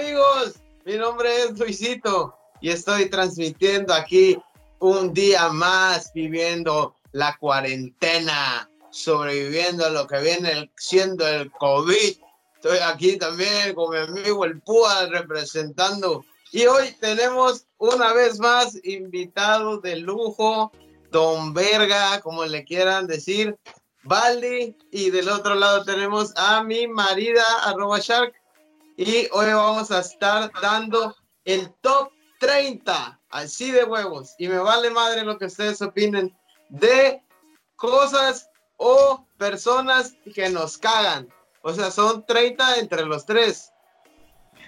amigos, mi nombre es Luisito y estoy transmitiendo aquí un día más viviendo la cuarentena, sobreviviendo a lo que viene siendo el COVID. Estoy aquí también con mi amigo el Púa representando. Y hoy tenemos una vez más invitado de lujo, Don Verga, como le quieran decir, Baldi. Y del otro lado tenemos a mi marida, arroba Shark. Y hoy vamos a estar dando el top 30, así de huevos. Y me vale madre lo que ustedes opinen de cosas o personas que nos cagan. O sea, son 30 entre los tres.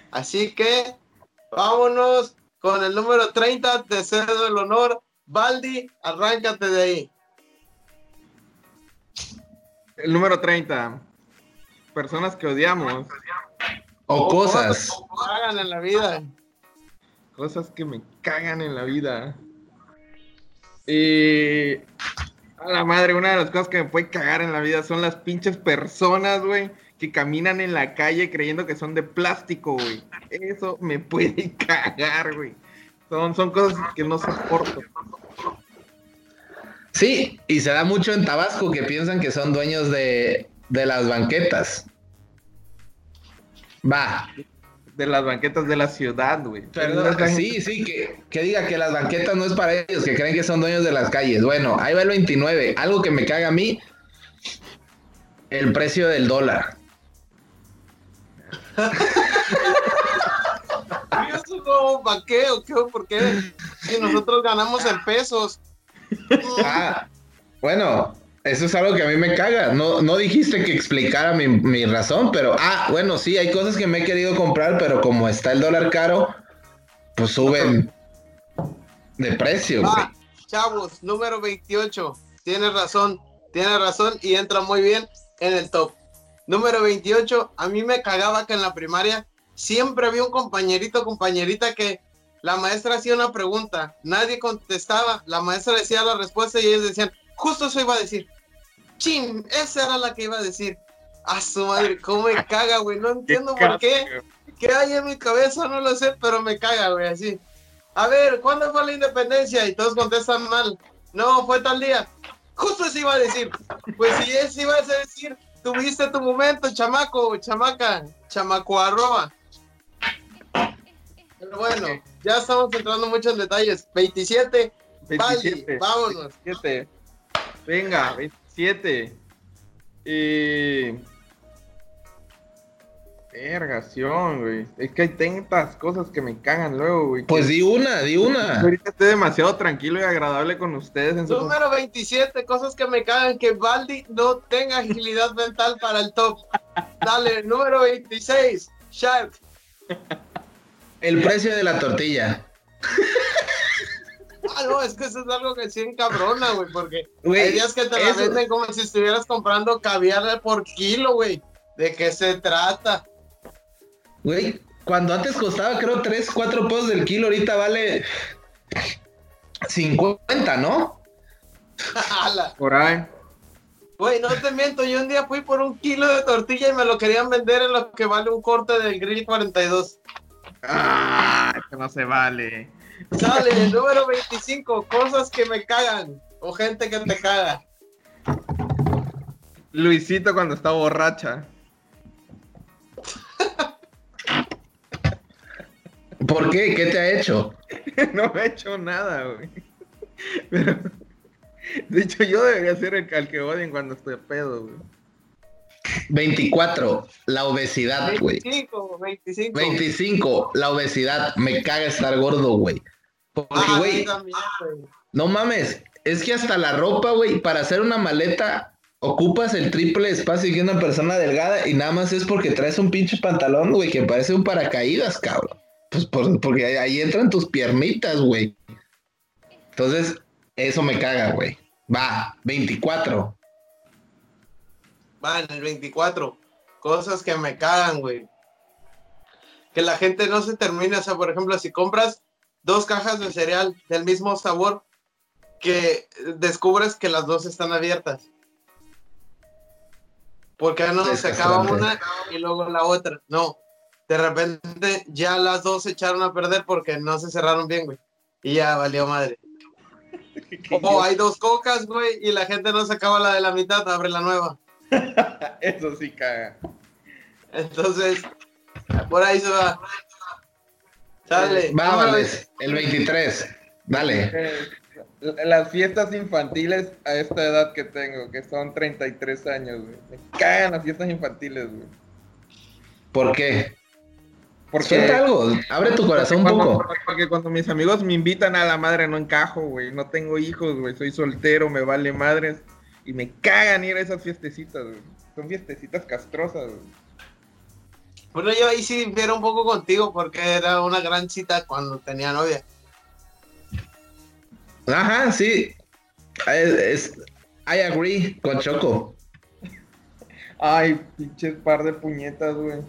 Así que vámonos con el número 30. Te cedo el honor. Baldi, arráncate de ahí. El número 30. Personas que odiamos. O cosas. Que me cagan en la vida. Cosas que me cagan en la vida. Y. A la madre, una de las cosas que me puede cagar en la vida son las pinches personas, güey, que caminan en la calle creyendo que son de plástico, güey. Eso me puede cagar, güey. Son, son cosas que no soporto. Sí, y se da mucho en Tabasco que piensan que son dueños de, de las banquetas. Va. De las banquetas de la ciudad, güey. Perdón, sí, sí, que, que, diga que las banquetas no es para ellos, que creen que son dueños de las calles. Bueno, ahí va el 29. Algo que me caga a mí, el precio del dólar. ¿Para qué o qué? ¿Por qué? Si nosotros ganamos en pesos. Ah, bueno, eso es algo que a mí me caga. No, no dijiste que explicara mi, mi, razón, pero ah, bueno, sí, hay cosas que me he querido comprar, pero como está el dólar caro, pues suben de precio. Ah, chavos, número 28. Tienes razón, tienes razón y entra muy bien en el top. Número 28, a mí me cagaba que en la primaria siempre había un compañerito, compañerita que la maestra hacía una pregunta, nadie contestaba, la maestra decía la respuesta y ellos decían, justo eso iba a decir. Chin, esa era la que iba a decir. A su madre, cómo me caga, güey. No entiendo por qué. ¿Qué hay en mi cabeza? No lo sé, pero me caga, güey, así. A ver, ¿cuándo fue la independencia? Y todos contestan mal. No, fue tal día. Justo eso iba a decir. Pues si eso ibas a decir, tuviste tu momento, chamaco, chamaca, chamaco arroba. Pero bueno, ya estamos entrando mucho en detalles. 27. 27. vámonos. 27. Venga, 27. Eh... Vergación, güey. Es que hay tantas cosas que me cagan luego, güey. Pues di una, di una. Ahorita estoy demasiado tranquilo y agradable con ustedes. En su... Número 27, cosas que me cagan. Que Baldi no tenga agilidad mental para el top. Dale, número 26, Shark. El precio de la tortilla. No, es que eso es algo que sí encabrona, güey, porque hay días que te la venden como si estuvieras comprando caviar por kilo, güey. ¿De qué se trata? Güey, cuando antes costaba, creo, 3, 4 pesos del kilo, ahorita vale 50, ¿no? por ahí. Güey, no te miento, yo un día fui por un kilo de tortilla y me lo querían vender en lo que vale un corte del grill 42. Ah, que no se vale. Sale, número 25, cosas que me cagan o gente que te caga. Luisito cuando está borracha. ¿Por qué? ¿Qué te ha hecho? no me ha hecho nada, güey. de hecho, yo debería ser el calqueodien cuando estoy a pedo, güey. 24, la obesidad, güey. 25, 25. 25, la obesidad. Me caga estar gordo, güey. Porque, Ah, güey, no mames, es que hasta la ropa, güey, para hacer una maleta ocupas el triple espacio que una persona delgada y nada más es porque traes un pinche pantalón, güey, que parece un paracaídas, cabrón. Pues por- porque ahí- entran tus piernitas, güey. Entonces, eso me caga, güey. Va, 24. Va, en el 24. Cosas que me cagan, güey. Que la gente no se termine. O sea, por ejemplo, si compras dos cajas de cereal del mismo sabor, que descubres que las dos están abiertas. Porque no se acaba una y luego la otra. No. de repente ya las dos se echaron a perder porque no se cerraron bien, güey. Y ya valió madre. O hay dos cocas, güey, y la gente no se acaba la de la mitad, abre la nueva. Eso sí caga. Entonces, por ahí se va. Sale. Vámonos, el 23. Dale. Eh, Las fiestas infantiles a esta edad que tengo, que son 33 años, güey. Me cagan las fiestas infantiles, güey. ¿Por qué? Porque, Suelta algo, abre tu corazón un cuando, poco. porque cuando mis amigos me invitan a la madre no encajo, güey. No tengo hijos, güey. Soy soltero, me vale madres. Y me cagan ir a esas fiestecitas, güey. Son fiestecitas castrosas, güey. Bueno, yo ahí sí difiero un poco contigo porque era una gran cita cuando tenía novia. Ajá, sí. Es, es- I agree con Choco. Ay, pinches par de puñetas, güey.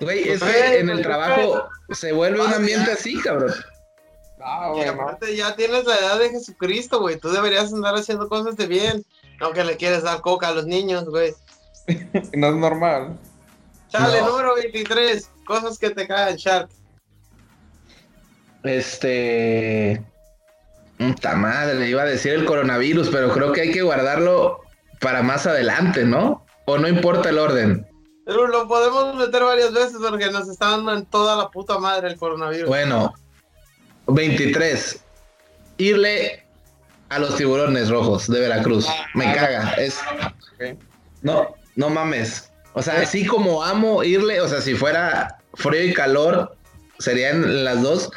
Güey, es que en el trabajo se vuelve un ambiente así, cabrón. Ah, güey, aparte ya tienes la edad de Jesucristo, güey. Tú deberías andar haciendo cosas de bien. Aunque le quieres dar coca a los niños, güey. No es normal. Chale, No. número 23. Cosas que te cagan, Shark. Este. Puta madre, iba a decir el coronavirus, pero creo que hay que guardarlo para más adelante, ¿no? O no importa el orden. Pero lo podemos meter varias veces porque nos está dando en toda la puta madre el coronavirus. Bueno, 23. Irle a los tiburones rojos de Veracruz. Me caga. Es. No, no mames. O sea, así como amo irle, o sea, si fuera frío y calor, serían las dos.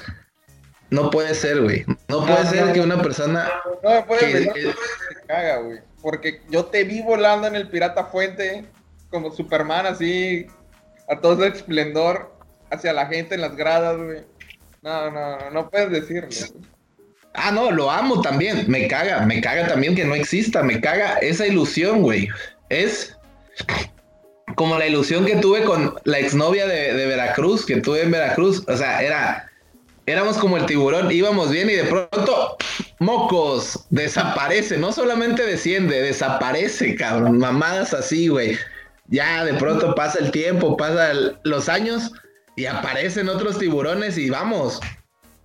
No puede ser, güey. No puede No, ser no. que una persona. No me puedes Que- decir que- te caga, güey. Porque yo te vi volando en el Pirata Fuente como Superman, así, a todo su esplendor, hacia la gente en las gradas, güey. No, no, no, no puedes decirlo. Ah, no, lo amo también. Me caga, me caga también que no exista. Me caga esa ilusión, güey. Es como la ilusión que tuve con la exnovia de, de Veracruz, que tuve en Veracruz. O sea, era. Éramos como el tiburón, íbamos bien y de pronto, mocos, desaparece. No solamente desciende, desaparece, cabrón. Mamadas así, güey. Ya de pronto pasa el tiempo, pasan los años y aparecen otros tiburones y vamos,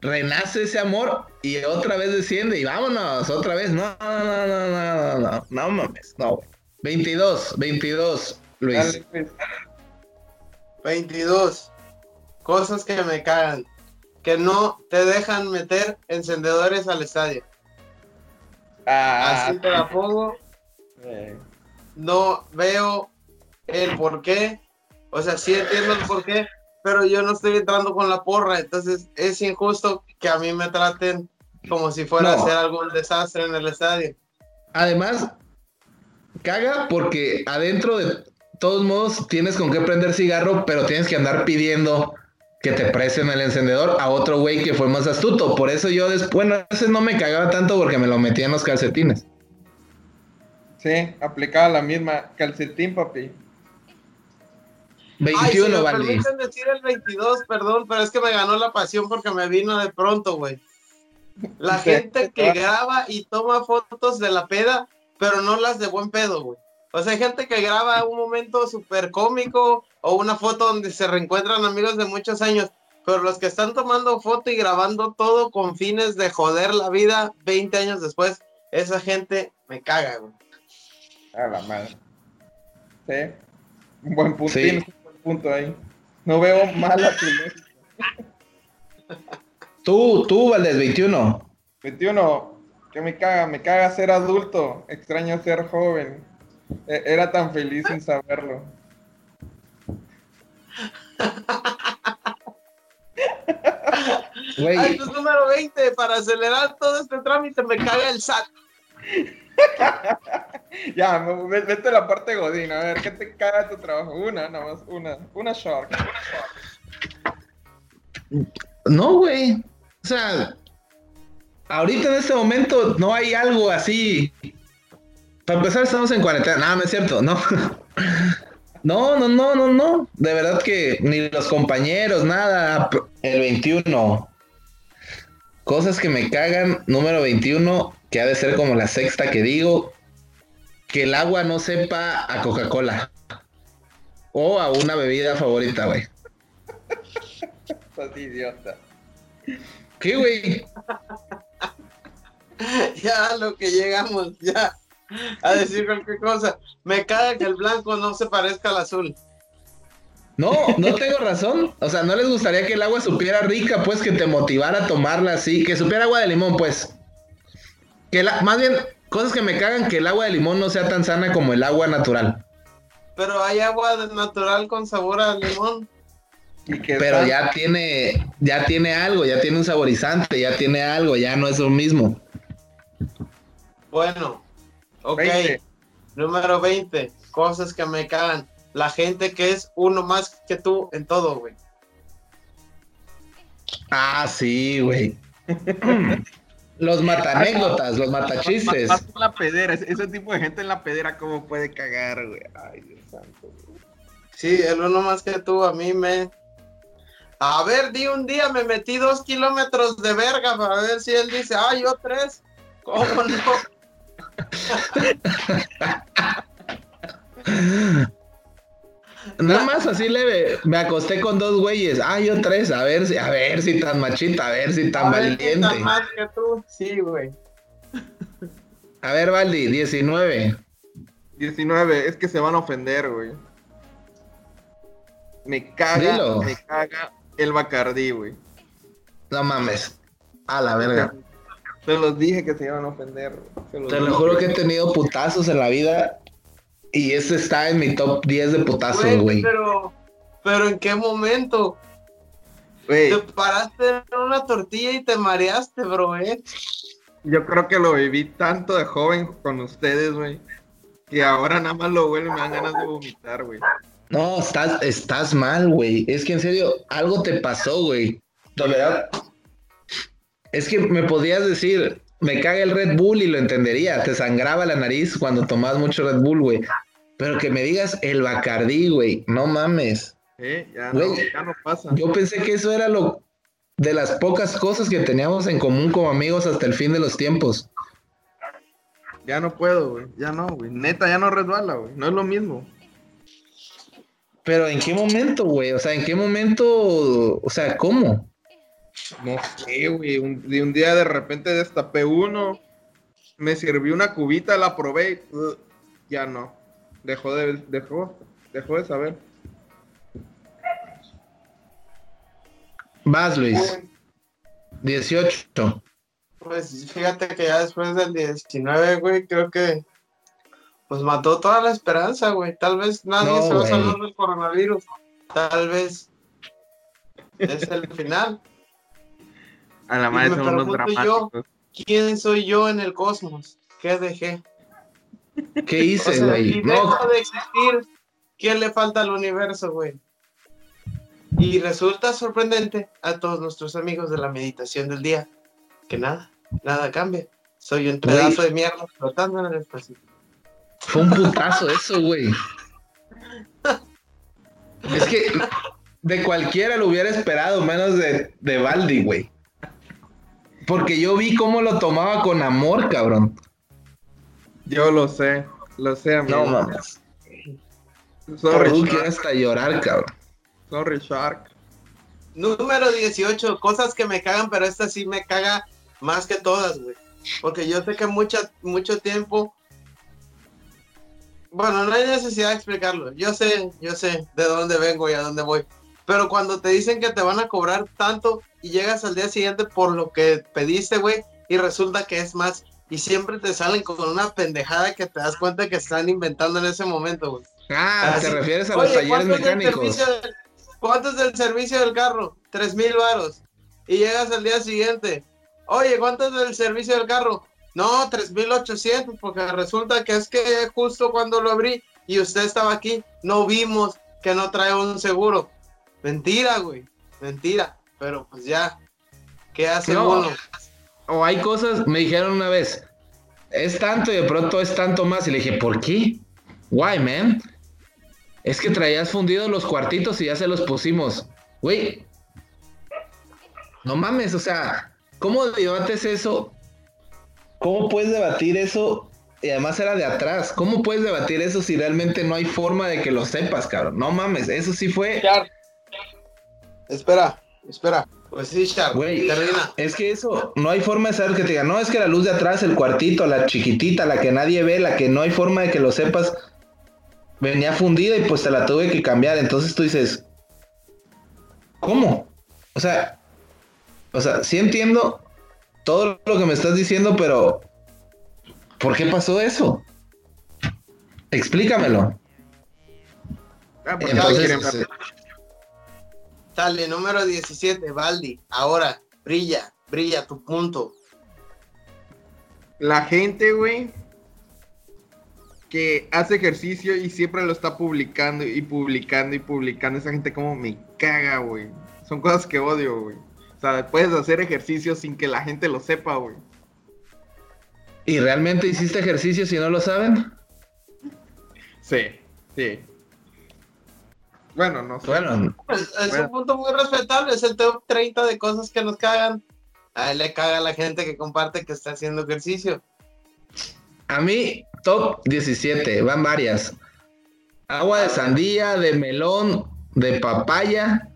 renace ese amor y otra vez desciende y vámonos, otra vez. No, no, no, no, no, no, no, no mames, no. 22, 22, Luis. Dale, pues. 22. Cosas que me cagan. Que no te dejan meter encendedores al estadio. Ah, Así te la pongo. eh, No veo el por qué. O sea, sí entiendo el por qué, pero yo no estoy entrando con la porra. Entonces es injusto que a mí me traten como si fuera No. a hacer algún desastre en el estadio. Además, caga porque adentro de todos modos tienes con qué prender cigarro, pero tienes que andar pidiendo que te presten el encendedor a otro güey que fue más astuto. Por eso yo después, bueno, a veces no me cagaba tanto porque me lo metía en los calcetines. sí, aplicaba la misma calcetín, papi. 21, Ay, si me Valdi. permiten decir el 22, perdón, pero es que me ganó la pasión porque me vino de pronto, güey. La gente que graba y toma fotos de la peda, pero no las de buen pedo, güey. O sea, hay gente que graba un momento súper cómico o una foto donde se reencuentran amigos de muchos años, pero los que están tomando foto y grabando todo con fines de joder la vida 20 años después, esa gente me caga, güey. A la madre. Sí. Un buen punto. Sí. Tienes un buen punto ahí. No veo mal a tu. Tú, tú, Valdés, 21. 21. Que me caga, me caga ser adulto. Extraño ser joven. E- Era tan feliz sin saberlo. Ay, pues número 20, para acelerar todo este trámite me caga el SAT. Ya, vete a la parte godín. A ver, ¿qué te caga tu trabajo? Una, nada más. Una. Una shark. no, güey. O sea, ahorita en este momento no hay algo así. Para empezar, estamos en cuarentena. Nada, no es cierto, no. No, no, no, no, no. De verdad que ni los compañeros, nada. El 21. Cosas que me cagan. Número 21, que ha de ser como la sexta que digo. Que el agua no sepa a Coca-Cola. O a una bebida favorita, güey. Estás idiota. ¿Qué, güey? ya lo que llegamos, ya. A decir cualquier cosa. Me caga que el blanco no se parezca al azul. No, no tengo razón. O sea, no les gustaría que el agua supiera rica, pues que te motivara a tomarla así, que supiera agua de limón, pues. Que la, más bien, cosas que me cagan que el agua de limón no sea tan sana como el agua natural. Pero hay agua natural con sabor a limón. ¿Y qué Pero tal? ya tiene, ya tiene algo, ya tiene un saborizante, ya tiene algo, ya no es lo mismo. Bueno, ok. 20. Número 20. Cosas que me cagan. La gente que es uno más que tú en todo, güey. Ah, sí, güey. los matanécdotas, los matachistes. Más en la pedera, ese, ese tipo de gente en la pedera, ¿cómo puede cagar, güey? Ay, Dios santo. güey. Sí, el uno más que tú, a mí me. A ver, di un día me metí dos kilómetros de verga para ver si él dice, ah, yo tres. ¿Cómo no? Nada más así leve. Me acosté con dos güeyes. Ah, yo tres. A ver si, a ver si tan machita, a ver si tan A ver, ¿quién valiente. más que tú? Sí, güey. A ver, Valdi, 19. 19, es que se van a ofender, güey. Me caga, Dilo. me caga el Bacardí, güey. No mames. A la verga. Se los dije que se iban a ofender. güey. Se los Te lo juro que he tenido putazos en la vida. Y ese está en mi top 10 de putazos, Güey, pero, pero ¿en qué momento? Te paraste en una tortilla y te mareaste, bro, ¿eh? yo creo que lo viví tanto de joven con ustedes, güey. Que ahora nada más lo huelo y me dan ganas de vomitar, güey. No, estás, estás mal, güey. Es que en serio, algo te pasó, güey. Es que me podías decir, me caga el Red Bull y lo entendería. Te sangraba la nariz cuando tomabas mucho Red Bull, güey. Pero que me digas el Bacardí, güey. No mames. Eh, ya no, Güey, ya no pasa. Yo pensé que eso era lo de las pocas cosas que teníamos en común como amigos hasta el fin de los tiempos. Ya no puedo, güey. Ya no, güey. Neta, ya no resbala, güey. No es lo mismo. Pero ¿en qué momento, güey? O sea, ¿en qué momento? O sea, ¿cómo? No sé, güey. Un, de un día de repente destapé uno. Me sirvió una cubita, la probé. y, uh, ya no. Dejó de, dejó, dejó de saber. Vas, Luis. 18. Pues fíjate que ya después del 19, güey, creo que pues mató toda la esperanza, güey. Tal vez nadie No, se va a salvar del coronavirus. Tal vez es el final. A la madre me son unos pregunto yo, dramáticos. ¿Quién soy yo en el cosmos? ¿Qué dejé? ¿Qué O hice, sea, güey? no, dejo de existir, ¿qué le falta al universo, güey? Y resulta sorprendente a todos nuestros amigos de la meditación del día que nada, nada cambia. Soy un pedazo de mierda flotando en el espacio. fue un putazo eso, güey. Es que de cualquiera lo hubiera esperado, menos de, de Baldi, güey. Porque yo vi cómo lo tomaba con amor, cabrón. Yo lo sé. Lo sé, amigo. No mames. Sorry, Tú Shark. quiero hasta llorar, cabrón. Sorry, Shark. Número 18, cosas que me cagan, pero esta sí me caga más que todas, güey. Porque yo sé que mucha, mucho tiempo. Bueno, no hay necesidad de explicarlo. Yo sé, yo sé de dónde vengo y a dónde voy. Pero cuando te dicen que te van a cobrar tanto y llegas al día siguiente por lo que pediste, güey, y resulta que es más. Y siempre te salen con una pendejada que te das cuenta que están inventando en ese momento, güey. Ah, Así- te refieres a los talleres ¿cuánto es el mecánicos. del- ¿Cuánto es el servicio del carro? Tres mil varos. Y llegas al día siguiente. Oye, ¿cuánto es el servicio del carro? No, tres mil ochocientos, porque resulta que es que justo cuando lo abrí y usted estaba aquí, no vimos que no trae un seguro. Mentira, güey. Mentira. Pero pues ya. ¿Qué hace No. uno? O hay cosas, me dijeron una vez, es tanto y de pronto es tanto más. Y le dije, ¿por qué? Why, man? Es que traías fundidos los cuartitos y ya se los pusimos. Güey. No mames, o sea, ¿cómo debates eso? ¿Cómo puedes debatir eso? Y además era de atrás. ¿Cómo puedes debatir eso si realmente no hay forma de que lo sepas, cabrón? No mames, eso sí fue. Espera. Espera, pues sí, Char, Güey, termina. es que eso, no hay forma de saber que te digan, no, es que la luz de atrás, el cuartito, la chiquitita, la que nadie ve, la que no hay forma de que lo sepas, venía fundida y pues te la tuve que cambiar. Entonces tú dices, ¿cómo? O sea, o sea, sí entiendo todo lo que me estás diciendo, pero ¿por qué pasó eso? Explícamelo. Ah, pues Entonces, Dale, número 17, Baldi. Ahora, brilla, brilla tu punto. La gente, güey, que hace ejercicio y siempre lo está publicando y publicando y publicando. Esa gente como me caga, güey. Son cosas que odio, güey. O sea, puedes hacer ejercicio sin que la gente lo sepa, güey. ¿Y realmente hiciste ejercicio si no lo saben? Sí, sí. Bueno, no sé. Bueno, Pues, es Bueno. un punto muy respetable, es el top 30 de cosas que nos cagan. A él le caga a la gente que comparte que está haciendo ejercicio. A mí, top 17, van varias. Agua de sandía, de melón, de papaya,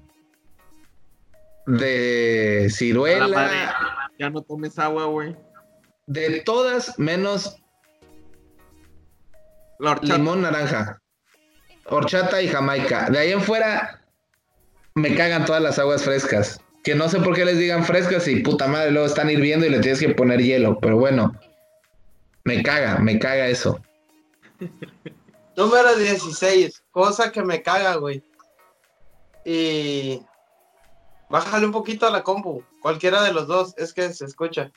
de madre, ciruela, ya no tomes agua, güey. de todas menos La limón naranja, horchata y jamaica. De ahí en fuera me cagan todas las aguas frescas. Que no sé por qué les digan frescas y puta madre, luego están hirviendo y le tienes que poner hielo. Pero bueno, me caga, me caga eso. Número 16, cosa que me caga, güey. Y bájale un poquito a la compu, cualquiera de los dos, es que se escucha.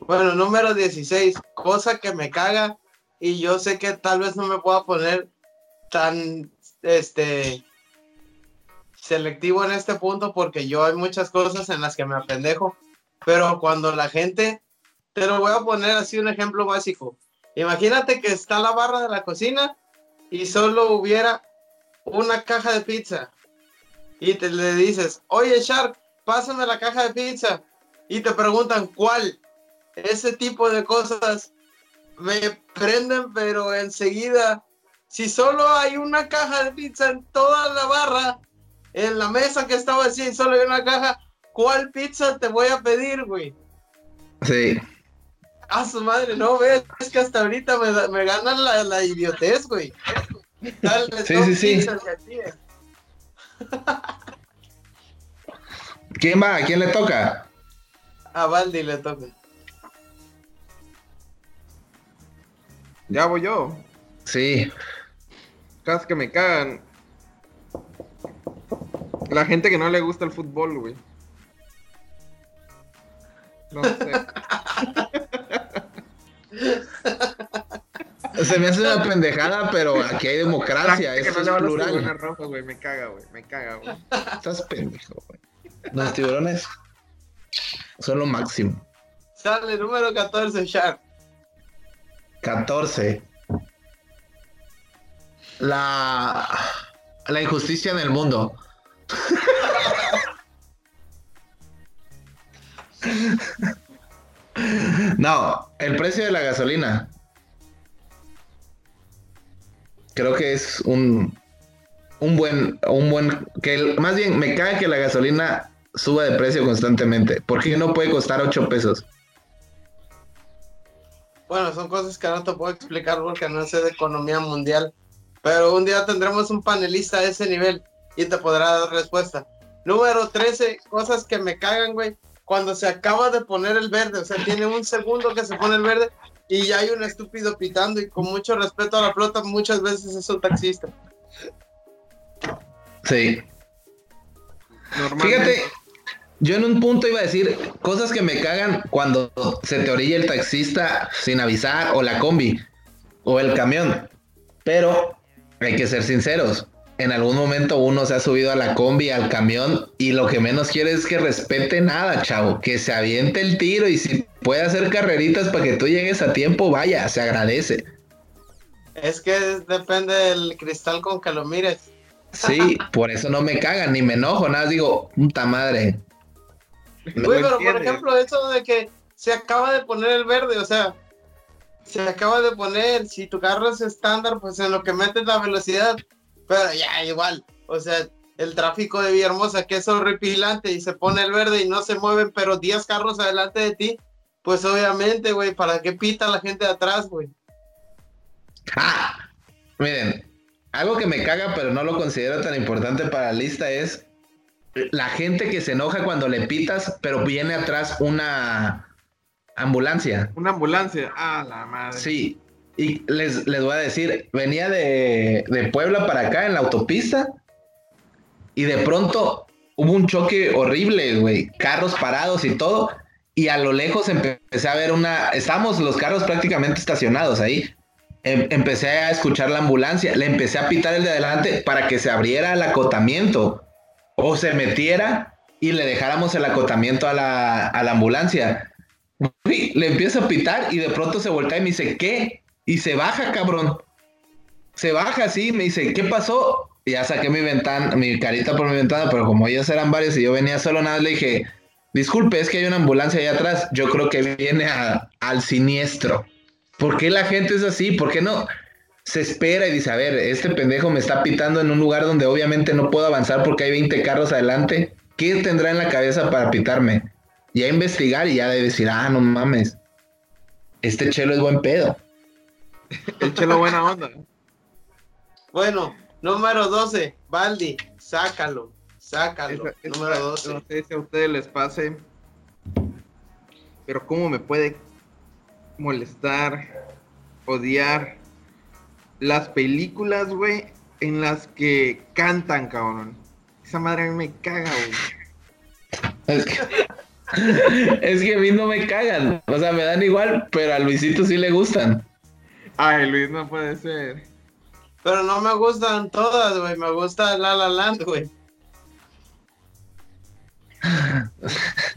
Bueno, número 16, cosa que me caga y yo sé que tal vez no me pueda poner tan este selectivo en este punto porque yo hay muchas cosas en las que me apendejo, pero cuando la gente te lo voy a poner así un ejemplo básico. Imagínate que está la barra de la cocina y solo hubiera una caja de pizza. Y te le dices, oye Shark, pásame la caja de pizza. Y te preguntan cuál. Ese tipo de cosas me prenden, pero enseguida, si solo hay una caja de pizza en toda la barra, en la mesa que estaba así y solo hay una caja, ¿cuál pizza te voy a pedir, güey? Sí. A su madre, no ves, es que hasta ahorita me, me ganan la, la idiotez, güey. Dale, Sí, sí, sí. ¿Quién va? ¿A quién le toca? A Baldi le toca. Ya voy yo. Sí. Cosas que me cagan. La gente que no le gusta el fútbol, güey. No sé. Se me hace una pendejada, pero aquí hay democracia, gente que no es plural. rojos, güey. Me caga, güey. Me caga, güey. Estás pendejo, güey. Los tiburones son lo máximo. Sale número 14, Shark. 14. La, la injusticia en el mundo. No, el precio de la gasolina. Creo que es un, un buen, un buen, que el- más bien me cae que la gasolina suba de precio constantemente. ¿Por qué no puede costar 8 pesos? Bueno, son cosas que no te puedo explicar porque no sé de economía mundial. Pero un día tendremos un panelista a ese nivel y te podrá dar respuesta. Número 13, cosas que me cagan, güey. Cuando se acaba de poner el verde, o sea, tiene un segundo que se pone el verde y ya hay un estúpido pitando y con mucho respeto a la flota, muchas veces es un taxista. Sí. Fíjate, yo en un punto iba a decir cosas que me cagan cuando se te orilla el taxista sin avisar, o la combi, o el camión. Pero hay que ser sinceros. En algún momento uno se ha subido a la combi, al camión, y lo que menos quiere es que respete nada, chavo. Que se aviente el tiro y si puede hacer carreritas para que tú llegues a tiempo, vaya, se agradece. Es que depende del cristal con que lo mires. Sí, por eso no me cagan, ni me enojo, nada, más digo, puta madre. Güey, pero por ejemplo, eso de que se acaba de poner el verde, o sea, se acaba de poner, si tu carro es estándar, pues en lo que metes la velocidad, pero ya igual, o sea, el tráfico de Villahermosa, que es horripilante y se pone el verde y no se mueven, pero 10 carros adelante de ti, pues obviamente, güey, ¿para qué pita la gente de atrás, güey? Ah, miren, algo que me caga, pero no lo considero tan importante para la lista es la gente que se enoja cuando le pitas, pero viene atrás una ambulancia. Una ambulancia, ah, la madre. Sí, y les, les voy a decir, venía de, de Puebla para acá en la autopista y de pronto hubo un choque horrible, güey, carros parados y todo, y a lo lejos empecé a ver una, estamos los carros prácticamente estacionados ahí, Em- empecé a escuchar la ambulancia, le empecé a pitar el de adelante para que se abriera el acotamiento o se metiera y le dejáramos el acotamiento a la, a la ambulancia. Güey, le empiezo a pitar y de pronto se voltea y me dice, ¿qué? Y se baja, cabrón. Se baja así, me dice, ¿qué pasó? Y ya saqué mi ventana, mi carita por mi ventana, pero como ellos eran varios y yo venía solo, nada, le dije, disculpe, es que hay una ambulancia allá atrás. Yo creo que viene al siniestro. ¿Por qué la gente es así? ¿Por qué no se espera y dice, a ver, este pendejo me está pitando en un lugar donde obviamente no puedo avanzar porque hay 20 carros adelante? ¿Qué tendrá en la cabeza para pitarme? Y a investigar y ya de decir, ah, no mames, este chelo es buen pedo. El chelo buena onda. Bueno, número 12, Baldi, sácalo, sácalo. Esa- esa- número 12. No sé si a ustedes les pase. Pero cómo me puede molestar, odiar las películas, güey, en las que cantan, cabrón. Esa madre a mí me caga, güey. Es que, es que a mí no me cagan, o sea, me dan igual, pero a Luisito sí le gustan. Ay, Luis, no puede ser. Pero no me gustan todas, güey. Me gusta La La Land, güey.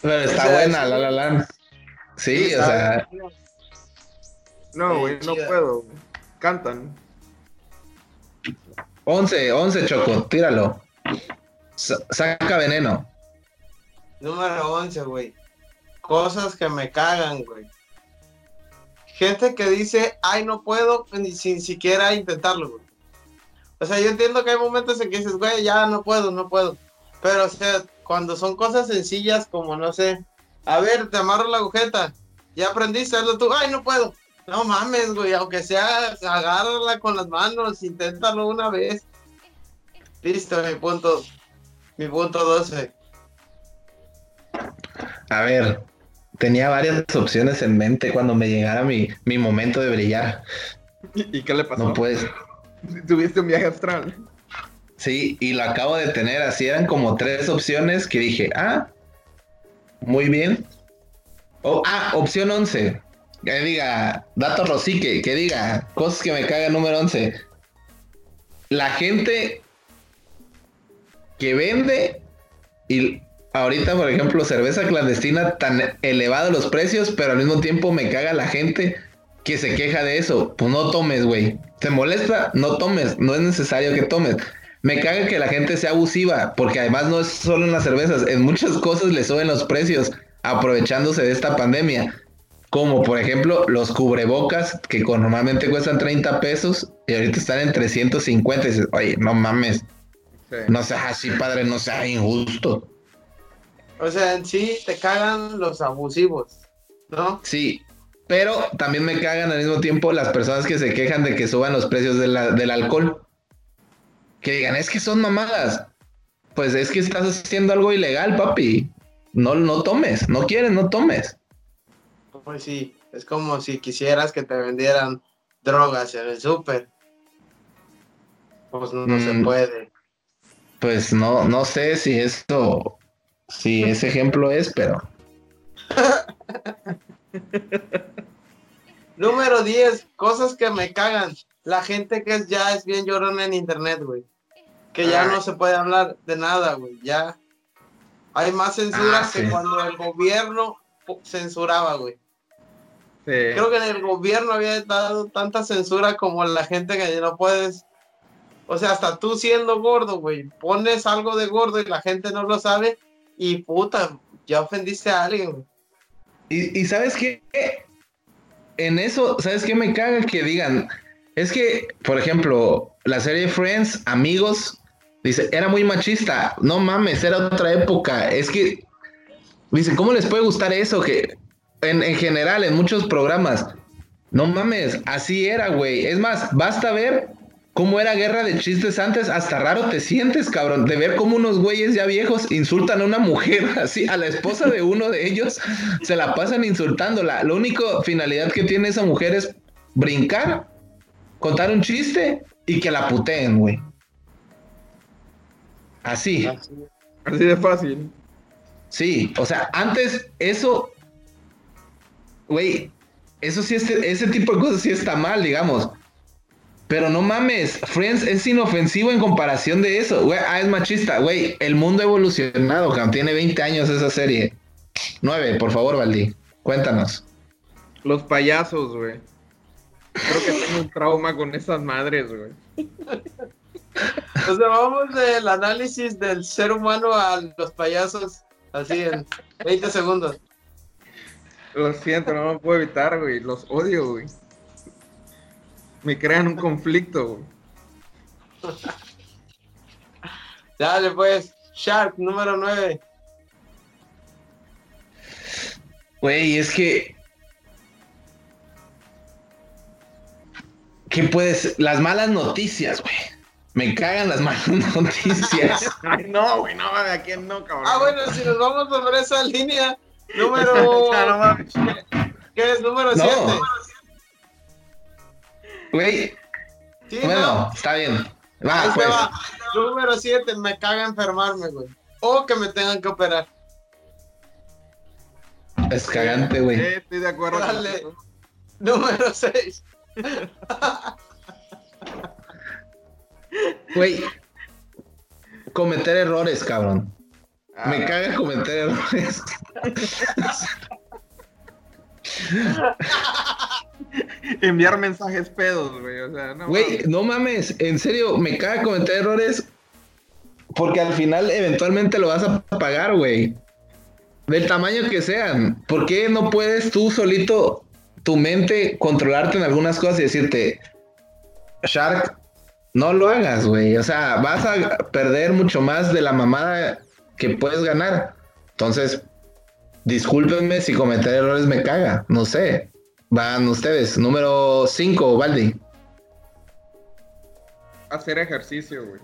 Pero está O sea, buena, sí. la la Land. Sí, o sea, bien. No, güey, no puedo. Cantan. 11, 11, Choco, tíralo. Sa- saca veneno. Número 11, güey. Cosas que me cagan, güey. Gente que dice, ay, no puedo, ni sin siquiera intentarlo, güey. O sea, yo entiendo que hay momentos en que dices, güey, ya no puedo, no puedo. Pero, o sea, cuando son cosas sencillas como, no sé, a ver, te amarro la agujeta, ya aprendiste, hazlo tú, ay, no puedo. No mames, güey, aunque sea, agárrala con las manos, inténtalo una vez. Listo, mi punto, mi punto 12. A ver, tenía varias opciones en mente cuando me llegara mi, mi momento de brillar. ¿Y qué le pasó? No puedes. Tuviste un viaje astral. Sí, y lo acabo de tener. Así eran como tres opciones que dije, ah, muy bien. O- ah, opción 11. Que diga, dato Rosique, que diga, cosas que me cagan número 11. La gente que vende y ahorita, por ejemplo, cerveza clandestina, tan elevados los precios, pero al mismo tiempo me caga la gente que se queja de eso. Pues no tomes, güey. ¿Te molesta? No tomes. No es necesario que tomes. Me caga que la gente sea abusiva, porque además no es solo en las cervezas, en muchas cosas le suben los precios aprovechándose de esta pandemia. Como por ejemplo los cubrebocas que normalmente cuestan 30 pesos y ahorita están en 350. Y dices, oye, no mames, Sí. no seas así, padre, no seas injusto. O sea, en sí te cagan los abusivos, ¿no? Sí, pero también me cagan al mismo tiempo las personas que se quejan de que suban los precios de la- del alcohol. Que digan, es que son mamadas. Pues es que estás haciendo algo ilegal, papi. No, no tomes, no quieres, no tomes. Pues sí, es como si quisieras que te vendieran drogas en el súper. Pues no, se Mm. puede. Pues no, no sé si esto, si ese ejemplo es, pero Número 10, cosas que me cagan. La gente que es, ya es bien llorona en internet, güey. Que ya Ay. no se puede hablar de nada, güey. Ya hay más censura Ah, que sí. cuando el gobierno censuraba, güey. Sí. Creo que en el gobierno había dado tanta censura como la gente que no puedes. O sea, hasta tú siendo gordo, güey, pones algo de gordo y la gente no lo sabe y puta, ya ofendiste a alguien, güey. Y, y ¿sabes qué? En eso, ¿sabes qué me caga? Que digan, Es que, por ejemplo, la serie Friends, amigos, dice, era muy machista. No mames, era otra época. Es que, dice, ¿cómo les puede gustar eso? Que en, en general, en muchos programas, no mames, así era, güey. Es más, basta ver cómo era guerra de chistes antes, hasta raro te sientes, cabrón, de ver cómo unos güeyes ya viejos insultan a una mujer, así, a la esposa de uno de ellos, se la pasan insultándola. La única finalidad que tiene esa mujer es brincar, contar un chiste y que la puteen, güey. Así. Así de fácil. Sí, o sea, antes eso, güey, eso sí, este, ese tipo de cosas sí está mal, digamos. Pero no mames, Friends es inofensivo en comparación de eso. Güey, ah, es machista. Güey, el mundo ha evolucionado, cabrón. Tiene 20 años esa serie. 9, por favor, Valdi. Cuéntanos. Los payasos, güey. Creo que tengo un trauma con esas madres, güey. O sea, vamos del análisis del ser humano a los payasos así en 20 segundos. Lo siento, no me puedo evitar, güey. Los odio, güey me crean un conflicto. Dale, pues, Shark, número 9. Güey, es que. ¿Qué puedes? Las malas noticias, güey. Me cagan las malas noticias. Ay, no, güey, no, ¿a quién no, cabrón? Ah, bueno, si nos vamos por esa línea, número. ¿Qué es? Número 7. Güey. bueno, está bien. Va, pues. Número 7, me caga enfermarme, güey. O que me tengan que operar. Es cagante, güey. estoy de acuerdo. Dale. Número 6. Güey. Cometer errores, cabrón. me ah. caga cometer errores. Enviar mensajes pedos, güey. O sea, no. Güey, no mames. En serio, me caga cometer errores. Porque al final, eventualmente lo vas a pagar, güey. Del tamaño que sean. ¿Por qué no puedes tú solito, tu mente, controlarte en algunas cosas y decirte, Shark, no lo hagas, güey? O sea, vas a perder mucho más de la mamada que puedes ganar. Entonces, discúlpenme si cometer errores me caga. No sé. Van ustedes. Número 5, Valdi. Hacer ejercicio, güey.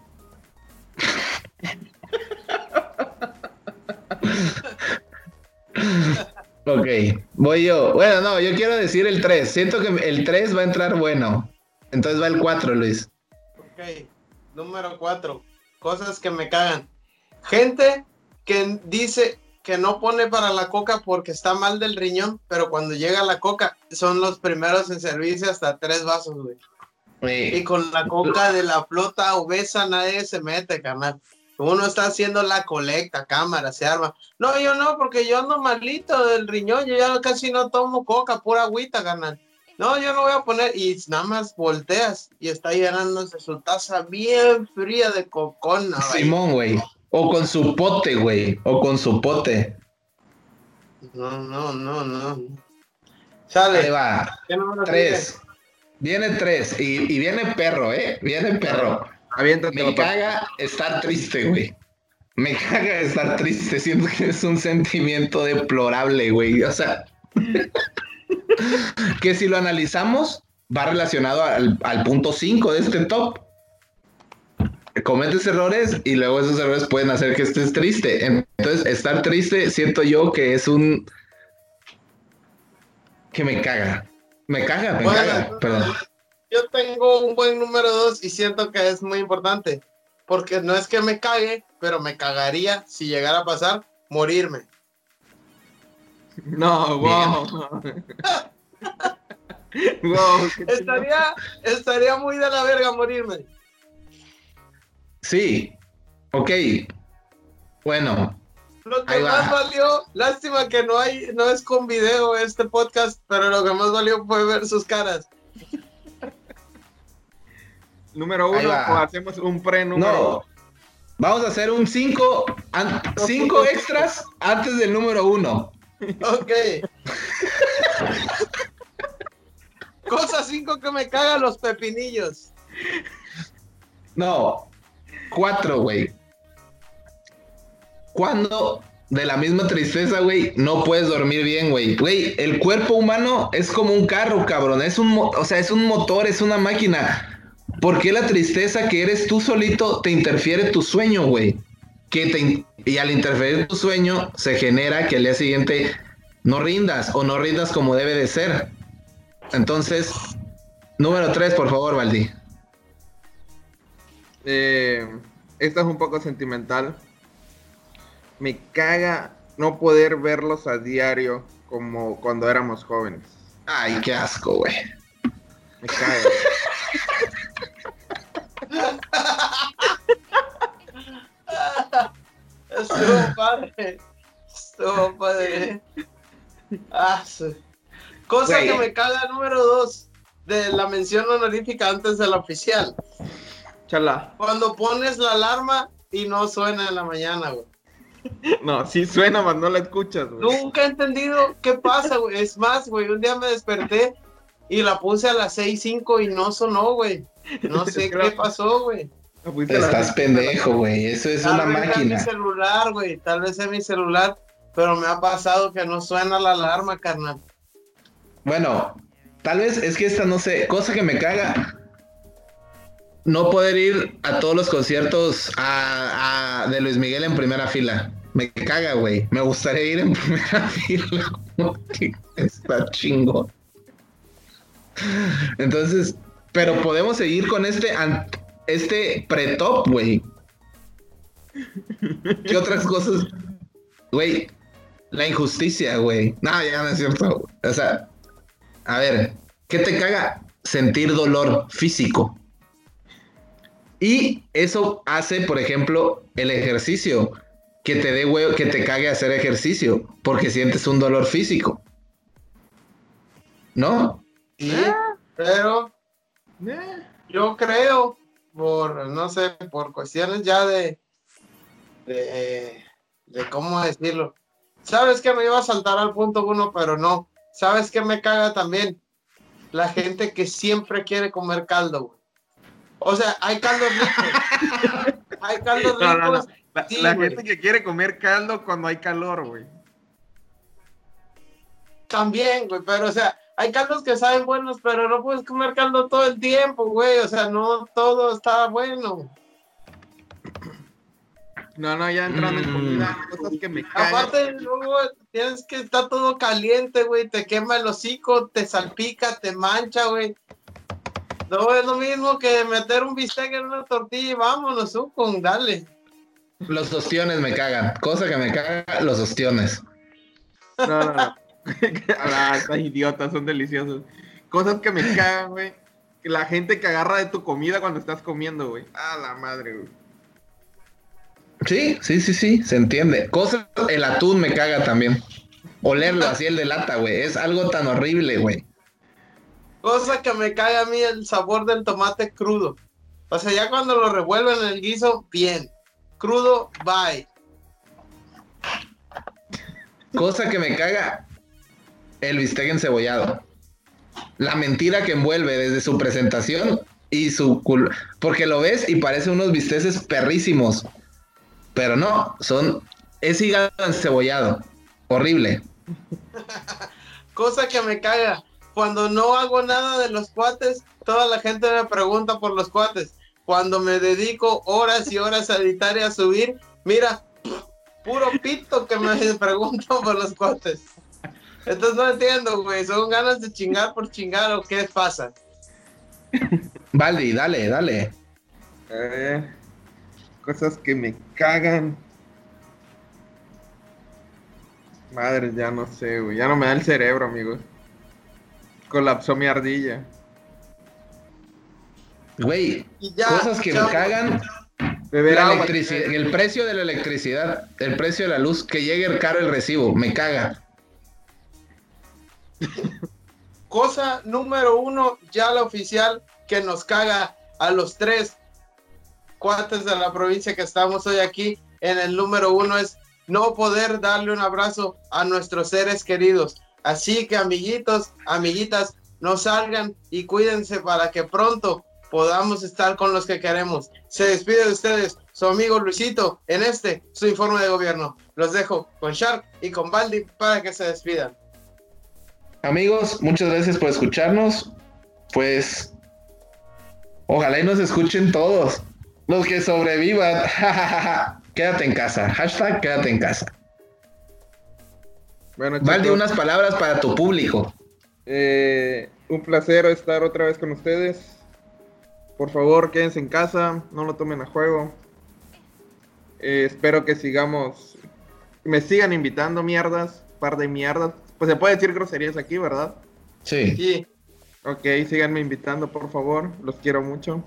ok, voy yo. Bueno, no, yo quiero decir el 3. Siento que el 3 va a entrar bueno. Entonces va el 4, Luis. Ok, número 4. Cosas que me cagan. Gente que dice, que no pone para la coca porque está mal del riñón, pero cuando llega la coca son los primeros en servirse hasta tres vasos, güey. Y con la coca de la flota obesa nadie se mete, carnal. Uno está haciendo la colecta, cámara, se arma. No, yo no, porque yo ando malito del riñón, yo ya casi no tomo coca, pura agüita, carnal. No, yo no voy a poner, y nada más volteas y está llenándose su taza bien fría de cocona. Simón, güey. O con su pote, güey. O con su pote. No, no, no, no. Sale. Ahí va. Tres. Viene tres. Y, viene perro, ¿eh? Viene perro. Me caga estar triste, güey. Me caga estar triste. Siento que es un sentimiento deplorable, güey. O sea. que si lo analizamos, va relacionado al, al punto 5 de este top cometes errores y luego esos errores pueden hacer que estés triste. Entonces, estar triste siento yo que es un... que me caga. Me caga, me caga, perdón. Yo tengo un buen número dos y siento que es muy importante. Porque no es que me cague, pero me cagaría si llegara a pasar morirme. No, wow. wow estaría, estaría muy de la verga morirme. Sí, ok. Bueno. Lo que más valió, lástima que no hay, no es con video este podcast, pero lo que más valió fue ver sus caras. número uno, o hacemos un pre-número. No. Vamos a hacer un cinco, cinco extras antes del número uno. Ok. Cosa cinco que me cagan los pepinillos. No, cuatro, güey. Cuando de la misma tristeza, güey, no puedes dormir bien, güey. Güey, el cuerpo humano es como un carro, cabrón. Es un, o sea, es un motor, es una máquina. ¿Por qué la tristeza que eres tú solito te interfiere tu sueño, güey? Que te y al interferir tu sueño se genera que al día siguiente no rindas o no rindas como debe de ser. Entonces, número tres, por favor, Valdi. Eh, esta es un poco sentimental. Me caga no poder verlos a diario como cuando éramos jóvenes. Ay, qué asco, güey. Me caga. Estuvo padre. Estuvo padre. Ah, sí. Cosa que me caga número dos de la mención honorífica antes de la oficial. Chala. Cuando pones la alarma y no suena en la mañana, güey. No, sí suena, mas no la escuchas, güey. Nunca he entendido qué pasa, güey. Es más, güey, un día me desperté y la puse a las 6.05 y no sonó, güey. No sé qué pasó, güey. Estás pendejo, güey. Eso es Tal una vez es mi celular, güey. Tal vez es mi celular. Pero me ha pasado que no suena la alarma, carnal. Bueno, tal vez es que esta no sé, cosa que me caga. No poder ir a todos los conciertos a- de Luis Miguel en primera fila. Me caga, güey. Me gustaría ir en primera fila. Está chingo. Entonces, pero podemos seguir con este, este pre-top, güey. ¿Qué otras cosas? Güey, la injusticia, güey. No, ya no es cierto. O sea, a ver, ¿qué te caga? Sentir dolor físico. Y eso hace, por ejemplo, el ejercicio. Que te dé huevo, que te cague hacer ejercicio. Porque sientes un dolor físico. ¿No? Sí, pero Eh, yo creo, por, no sé, por cuestiones ya de, de, de cómo decirlo. Sabes que me iba a saltar al punto uno, pero no. ¿Sabes qué me caga también? La gente que siempre quiere comer caldo, güey. O sea, hay caldos ricos. hay caldos No, no, no. ricos. La, Sí, la güey. gente que quiere comer caldo cuando hay calor, güey. También, güey, pero o sea, hay caldos que saben buenos, pero no puedes comer caldo todo el tiempo, güey. O sea, no todo está bueno. No, no, ya entrando en Mm. comida, cosas que me cagan. Aparte, luego tienes que estar todo caliente, güey. Te quema el hocico, te salpica, te mancha, güey. No es lo mismo que meter un bistec en una tortilla y vámonos, con dale. Los ostiones me cagan. Cosa que me caga, los ostiones. No, no, no. ah, estas idiotas son deliciosos. Cosas que me cagan, güey. Que La gente que agarra de tu comida cuando estás comiendo, güey. A la madre, güey. Sí, sí, sí, sí, se entiende. Cosas, el atún me caga también. Olerlo así, el de lata, güey. Es algo tan horrible, güey. Cosa que me cae a mí el sabor del tomate crudo. O sea, ya cuando lo revuelven en el guiso, bien. Crudo, bye. Cosa que me caga, el bistec encebollado. La mentira que envuelve desde su presentación y su cul... Porque lo ves y parece unos bisteces perrísimos. Pero no, son... Es hígado encebollado. Horrible. Cosa que me caga. Cuando no hago nada de los cuates, toda la gente me pregunta por los cuates. Cuando me dedico horas y horas a editar y a subir, mira, puro pito que me preguntan por los cuates. Entonces no entiendo, güey. ¿Son ganas de chingar por chingar o qué pasa? Valdi, dale, dale. Eh, cosas que me cagan. Madre, ya no sé, güey. Ya no me da el cerebro, amigos. Colapsó mi ardilla. Güey, cosas que me cagan. Beber La agua. electrici- el precio de la electricidad, el precio de la luz, que llegue caro el recibo, me caga. Cosa número uno, ya la oficial, que nos caga a los tres cuates de la provincia que estamos hoy aquí. En el número uno es no poder darle un abrazo a nuestros seres queridos. Así que amiguitos, amiguitas, no salgan y cuídense para que pronto podamos estar con los que queremos. Se despide de ustedes su amigo Luisito en este, su informe de gobierno. Los dejo con Shark y con Baldi para que se despidan. Amigos, muchas gracias por escucharnos. Pues ojalá y nos escuchen todos. Los que sobrevivan. quédate en casa. Hashtag quédate en casa. Bueno, Valdi, unas palabras para tu público. Eh, un placer estar otra vez con ustedes. Por favor, quédense en casa, no lo tomen a juego. Eh, espero que sigamos, me sigan invitando mierdas, par de mierdas. Pues se puede decir groserías aquí, ¿verdad? Sí. Sí. Ok, síganme invitando, por favor. Los quiero mucho.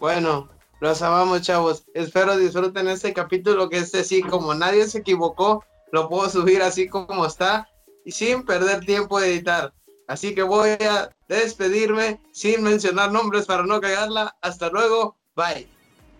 Bueno, los amamos, chavos. Espero disfruten este capítulo que este sí, como nadie se equivocó, lo puedo subir así como está y sin perder tiempo de editar. Así que voy a despedirme sin mencionar nombres para no cagarla. Hasta luego. Bye.